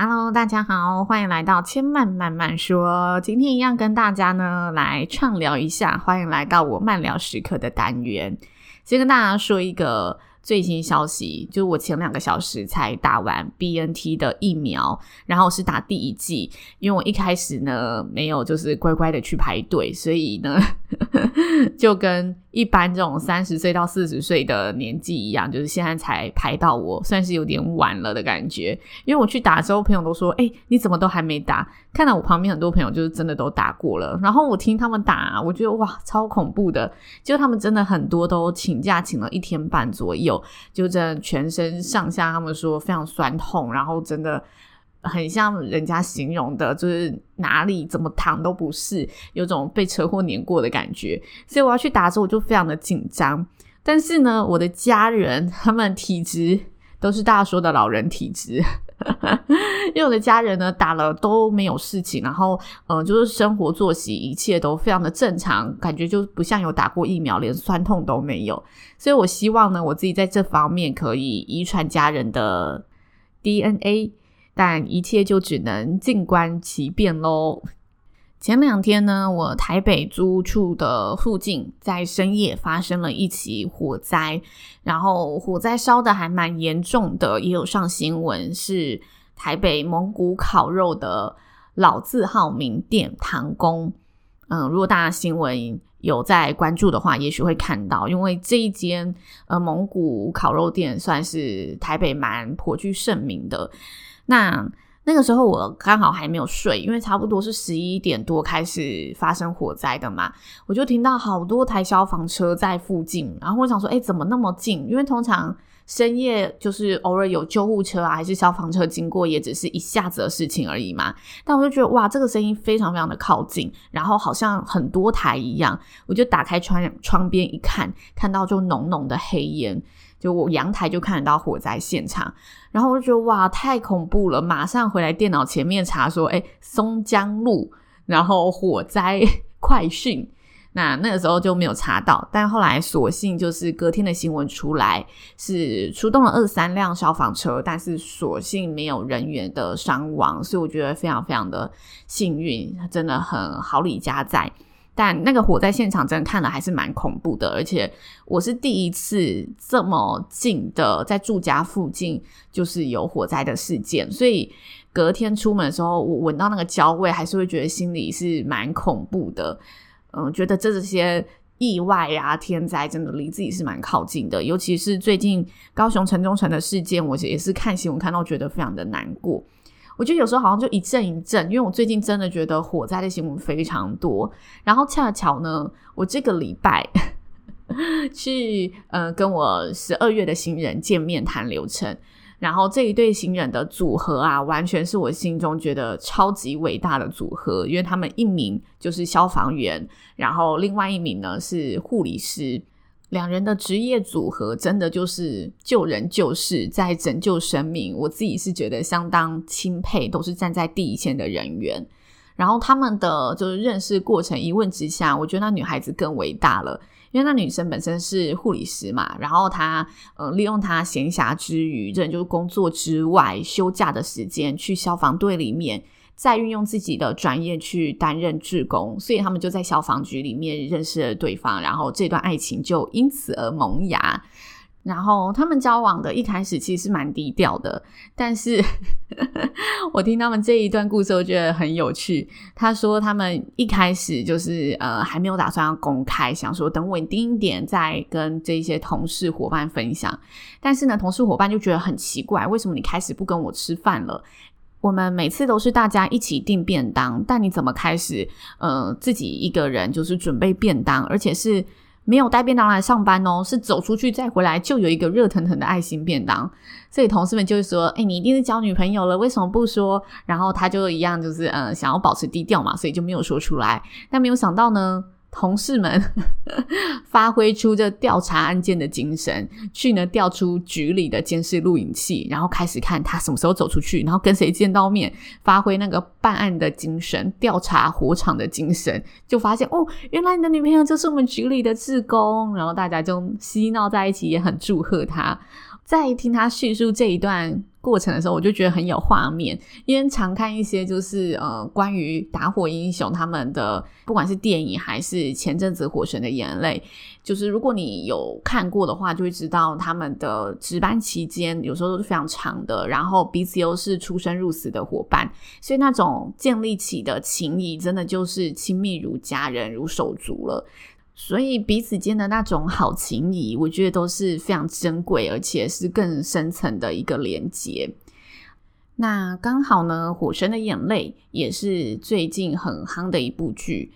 Hello，大家好，欢迎来到千曼慢慢说。今天一样跟大家呢来畅聊一下，欢迎来到我慢聊时刻的单元。先跟大家说一个。最新消息就是我前两个小时才打完 BNT 的疫苗，然后是打第一剂，因为我一开始呢没有就是乖乖的去排队，所以呢 就跟一般这种三十岁到四十岁的年纪一样，就是现在才排到我，算是有点晚了的感觉。因为我去打的时候，朋友都说：“哎、你怎么都还没打？”看到我旁边很多朋友就是真的都打过了，然后我听他们打，我觉得哇，超恐怖的，就他们真的很多都请假请了一天半左右。就真的全身上下，他们说非常酸痛，然后真的很像人家形容的，就是哪里怎么躺都不是，有种被车祸碾过的感觉。所以我要去打的时候，我就非常的紧张。但是呢，我的家人他们体质都是大家说的老人体质。因为我的家人呢打了都没有事情，然后嗯、就是生活作息一切都非常的正常，感觉就不像有打过疫苗，连酸痛都没有。所以我希望呢，我自己在这方面可以遗传家人的 DNA，但一切就只能静观其变喽。前两天呢，我台北租屋处的附近在深夜发生了一起火灾，然后火灾烧得还蛮严重的，也有上新闻，是台北蒙古烤肉的老字号名店唐宫。嗯，如果大家新闻有在关注的话，也许会看到，因为这一间呃蒙古烤肉店算是台北蛮颇具盛名的。那那个时候我刚好还没有睡，因为差不多是十一点多开始发生火灾的嘛，我就听到好多台消防车在附近，然后我想说，诶，怎么那么近？因为通常深夜就是偶尔有救护车啊，还是消防车经过，也只是一下子的事情而已嘛。但我就觉得哇，这个声音非常非常的靠近，然后好像很多台一样，我就打开窗窗边一看，看到就浓浓的黑烟。就我阳台就看得到火灾现场，然后我就觉得哇，太恐怖了！马上回来电脑前面查说，诶，松江路，然后火灾 快讯。那那个时候就没有查到，但后来索性就是隔天的新闻出来，是出动了二三辆消防车，但是索性没有人员的伤亡，所以我觉得非常非常的幸运，真的很好李家在。但那个火灾现场真的看了还是蛮恐怖的，而且我是第一次这么近的在住家附近就是有火灾的事件，所以隔天出门的时候，我闻到那个焦味，还是会觉得心里是蛮恐怖的。嗯，觉得这些意外啊、天灾真的离自己是蛮靠近的，尤其是最近高雄城中城的事件，我也是看新闻看到觉得非常的难过。我觉得有时候好像就一阵一阵，因为我最近真的觉得火灾的新闻非常多。然后恰巧呢，我这个礼拜 去呃跟我十二月的新人见面谈流程，然后这一对新人的组合啊，完全是我心中觉得超级伟大的组合，因为他们一名就是消防员，然后另外一名呢是护理师。两人的职业组合真的就是救人救世，在拯救生命。我自己是觉得相当钦佩，都是站在第一线的人员。然后他们的就是认识过程，一问之下，我觉得那女孩子更伟大了，因为那女生本身是护理师嘛，然后她呃利用她闲暇之余，这就是工作之外休假的时间，去消防队里面。再运用自己的专业去担任志工，所以他们就在消防局里面认识了对方，然后这段爱情就因此而萌芽。然后他们交往的一开始其实蛮低调的，但是 我听他们这一段故事，我觉得很有趣。他说他们一开始就是呃还没有打算要公开，想说等稳定一点再跟这些同事伙伴分享。但是呢，同事伙伴就觉得很奇怪，为什么你开始不跟我吃饭了？我们每次都是大家一起订便当，但你怎么开始，呃，自己一个人就是准备便当，而且是没有带便当来上班哦，是走出去再回来就有一个热腾腾的爱心便当。所以同事们就会说：“哎，你一定是交女朋友了，为什么不说？”然后他就一样，就是呃，想要保持低调嘛，所以就没有说出来。但没有想到呢。同事们 发挥出这调查案件的精神，去呢调出局里的监视录影器，然后开始看他什么时候走出去，然后跟谁见到面，发挥那个办案的精神，调查火场的精神，就发现哦，原来你的女朋友就是我们局里的志工，然后大家就嬉闹在一起，也很祝贺他。在听他叙述这一段过程的时候，我就觉得很有画面，因为常看一些就是呃关于打火英雄他们的，不管是电影还是前阵子《火神的眼泪》，就是如果你有看过的话，就会知道他们的值班期间有时候都是非常长的，然后彼此又是出生入死的伙伴，所以那种建立起的情谊，真的就是亲密如家人、如手足了。所以彼此间的那种好情谊，我觉得都是非常珍贵，而且是更深层的一个连接。那刚好呢，《火神的眼泪》也是最近很夯的一部剧。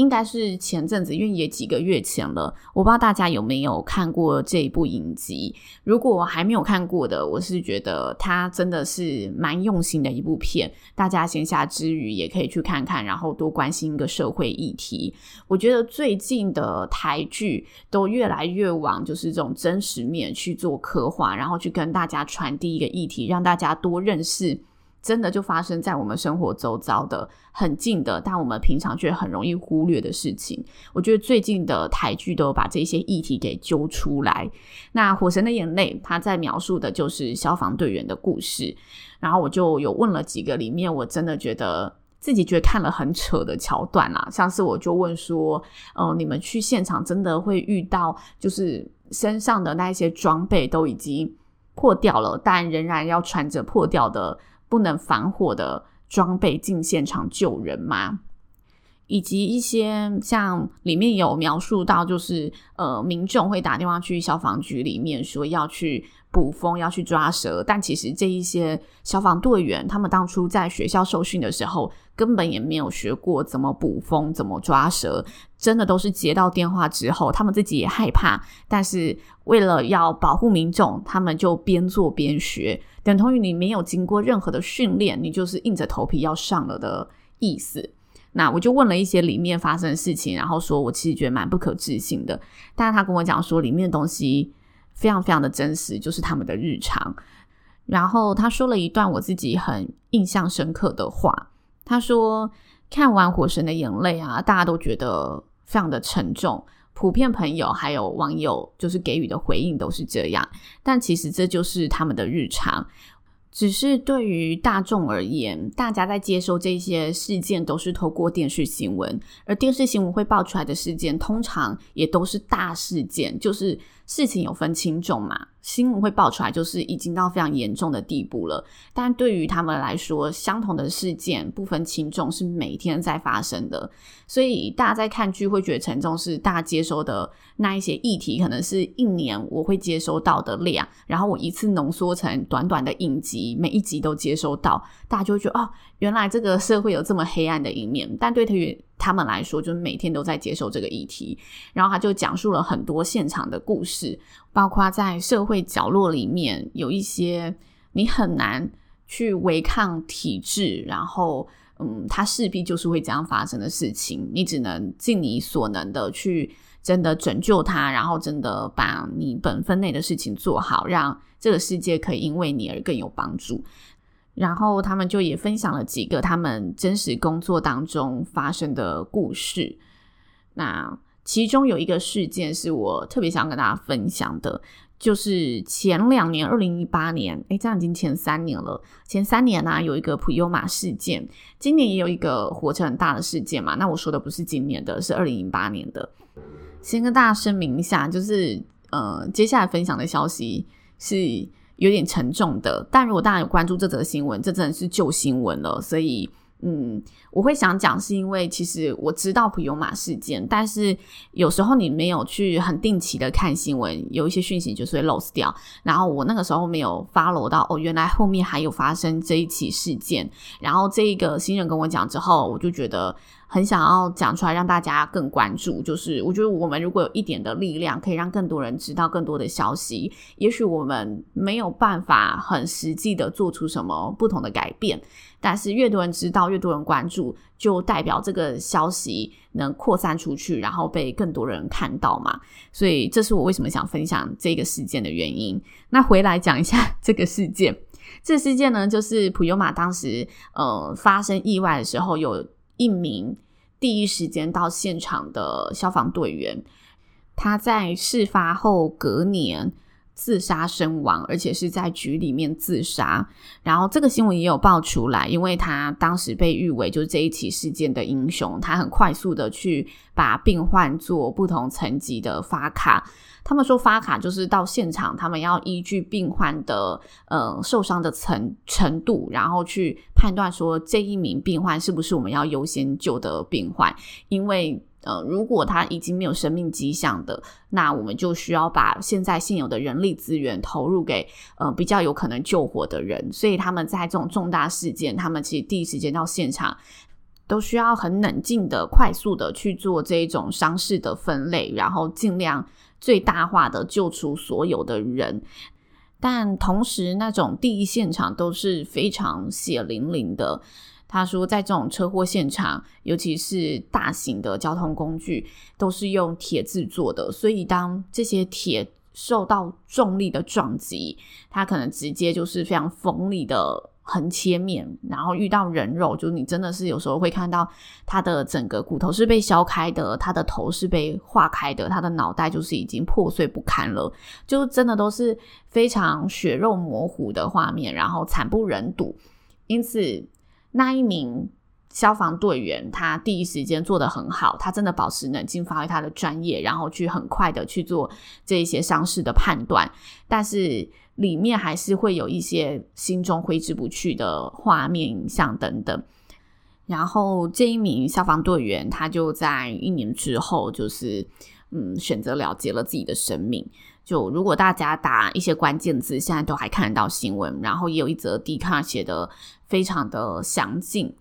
应该是前阵子，因为也几个月前了，我不知道大家有没有看过这一部影集。如果还没有看过的，我是觉得它真的是蛮用心的一部片，大家闲暇之余也可以去看看，然后多关心一个社会议题。我觉得最近的台剧都越来越往就是这种真实面去做刻画，然后去跟大家传递一个议题，让大家多认识。真的就发生在我们生活周遭的很近的，但我们平常却很容易忽略的事情。我觉得最近的台剧都有把这些议题给揪出来。那《火神的眼泪》他在描述的就是消防队员的故事。然后我就有问了几个里面，我真的觉得自己觉得看了很扯的桥段啊，像是我就问说，呃，你们去现场真的会遇到，就是身上的那些装备都已经破掉了，但仍然要穿着破掉的。不能防火的装备进现场救人吗？以及一些像里面有描述到，就是呃，民众会打电话去消防局里面说要去捕风，要去抓蛇，但其实这一些消防队员他们当初在学校受训的时候，根本也没有学过怎么捕风，怎么抓蛇，真的都是接到电话之后，他们自己也害怕，但是为了要保护民众，他们就边做边学，等同于你没有经过任何的训练，你就是硬着头皮要上了的意思。那我就问了一些里面发生的事情，然后说我其实觉得蛮不可置信的。但是他跟我讲说里面的东西非常非常的真实，就是他们的日常。然后他说了一段我自己很印象深刻的话，他说看完《火神的眼泪》啊，大家都觉得非常的沉重，普遍朋友还有网友就是给予的回应都是这样。但其实这就是他们的日常。只是对于大众而言，大家在接收这些事件都是透过电视新闻，而电视新闻会爆出来的事件，通常也都是大事件，就是。事情有分轻重嘛，新闻会爆出来，就是已经到非常严重的地步了。但对于他们来说，相同的事件不分轻重，是每天在发生的。所以大家在看剧会觉得沉重，是大家接收的那一些议题，可能是一年我会接收到的量，然后我一次浓缩成短短的影集，每一集都接收到，大家就会觉得哦，原来这个社会有这么黑暗的一面。但对于他们来说，就是每天都在接受这个议题，然后他就讲述了很多现场的故事，包括在社会角落里面有一些你很难去违抗体制，然后嗯，他势必就是会这样发生的事情，你只能尽你所能的去真的拯救他，然后真的把你本分内的事情做好，让这个世界可以因为你而更有帮助。然后他们就也分享了几个他们真实工作当中发生的故事。那其中有一个事件是我特别想跟大家分享的，就是前两年，二零一八年，诶，这样已经前三年了。前三年呢，有一个普悠玛事件，今年也有一个火车很大的事件嘛。那我说的不是今年的，是二零一八年的。先跟大家声明一下，就是呃，接下来分享的消息是。有点沉重的，但如果大家有关注这则新闻，这真的是旧新闻了，所以，嗯，我会想讲，是因为其实我知道普悠马事件，但是有时候你没有去很定期的看新闻，有一些讯息就是会 lose 掉。然后我那个时候没有 follow 到，哦，原来后面还有发生这一起事件。然后这一个新人跟我讲之后，我就觉得。很想要讲出来，让大家更关注。就是我觉得我们如果有一点的力量，可以让更多人知道更多的消息。也许我们没有办法很实际的做出什么不同的改变，但是越多人知道，越多人关注，就代表这个消息能扩散出去，然后被更多人看到嘛。所以这是我为什么想分享这个事件的原因。那回来讲一下 这个事件。这事件呢，就是普悠玛当时呃发生意外的时候有。一名第一时间到现场的消防队员，他在事发后隔年自杀身亡，而且是在局里面自杀。然后这个新闻也有爆出来，因为他当时被誉为就是这一起事件的英雄，他很快速的去把病患做不同层级的发卡。他们说发卡就是到现场，他们要依据病患的呃受伤的程程度，然后去判断说这一名病患是不是我们要优先救的病患，因为。呃，如果他已经没有生命迹象的，那我们就需要把现在现有的人力资源投入给呃比较有可能救活的人。所以他们在这种重大事件，他们其实第一时间到现场，都需要很冷静的、快速的去做这一种伤势的分类，然后尽量最大化的救出所有的人。但同时，那种第一现场都是非常血淋淋的。他说，在这种车祸现场，尤其是大型的交通工具，都是用铁制作的，所以当这些铁受到重力的撞击，它可能直接就是非常锋利的横切面，然后遇到人肉，就你真的是有时候会看到他的整个骨头是被削开的，他的头是被划开的，他的脑袋就是已经破碎不堪了，就真的都是非常血肉模糊的画面，然后惨不忍睹，因此。那一名消防队员，他第一时间做得很好，他真的保持冷静，发挥他的专业，然后去很快的去做这一些伤势的判断。但是里面还是会有一些心中挥之不去的画面、影像等等。然后这一名消防队员，他就在一年之后，就是嗯，选择了结了自己的生命。就如果大家打一些关键字，现在都还看得到新闻，然后也有一则 Dcard 写的。非常的详尽，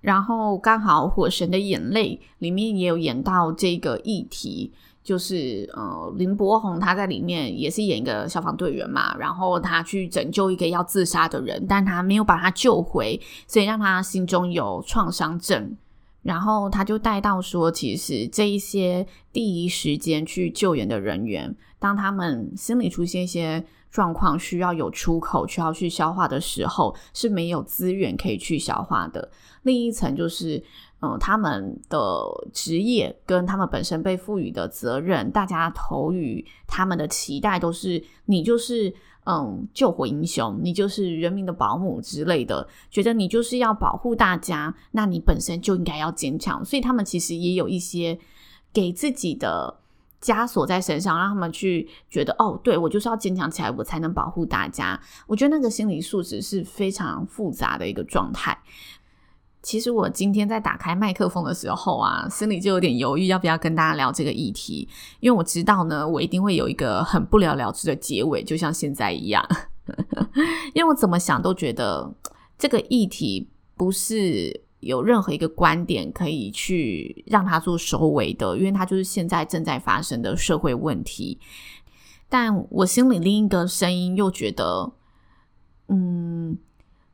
然后刚好《火神的眼泪》里面也有演到这个议题，就是呃林柏宏他在里面也是演一个消防队员嘛，然后他去拯救一个要自杀的人，但他没有把他救回，所以让他心中有创伤症，然后他就带到说，其实这一些第一时间去救援的人员，当他们心里出现一些。状况需要有出口，需要去消化的时候，是没有资源可以去消化的。另一层就是，嗯、他们的职业跟他们本身被赋予的责任，大家投予他们的期待都是你就是嗯救火英雄，你就是人民的保姆之类的，觉得你就是要保护大家，那你本身就应该要坚强。所以他们其实也有一些给自己的。枷锁在身上，让他们去觉得哦，对，我就是要坚强起来，我才能保护大家。我觉得那个心理素质是非常复杂的一个状态。其实我今天在打开麦克风的时候啊，心里就有点犹豫，要不要跟大家聊这个议题，因为我知道呢，我一定会有一个很不了了之的结尾，就像现在一样。因为我怎么想都觉得这个议题不是。有任何一个观点可以去让它做收尾的，因为它就是现在正在发生的社会问题。但我心里另一个声音又觉得，嗯，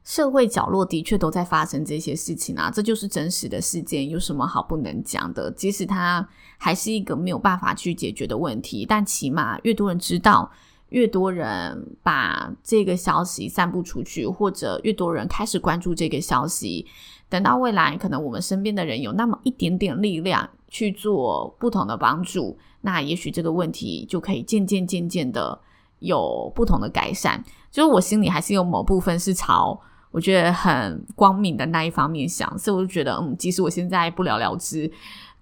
社会角落的确都在发生这些事情啊，这就是真实的事件，有什么好不能讲的？即使它还是一个没有办法去解决的问题，但起码越多人知道，越多人把这个消息散布出去，或者越多人开始关注这个消息。等到未来，可能我们身边的人有那么一点点力量去做不同的帮助，那也许这个问题就可以渐渐渐渐的有不同的改善。就是我心里还是有某部分是朝我觉得很光明的那一方面想，所以我就觉得，嗯，即使我现在不了了之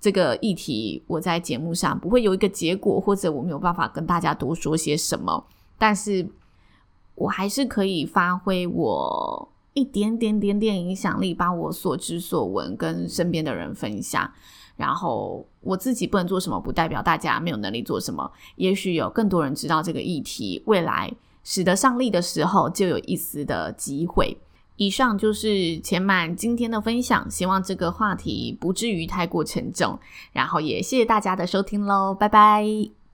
这个议题，我在节目上不会有一个结果，或者我没有办法跟大家多说些什么，但是我还是可以发挥我。一点点点点影响力，把我所知所闻跟身边的人分享。然后我自己不能做什么，不代表大家没有能力做什么。也许有更多人知道这个议题，未来使得上力的时候，就有一丝的机会。以上就是前满今天的分享，希望这个话题不至于太过沉重。然后也谢谢大家的收听喽，拜拜。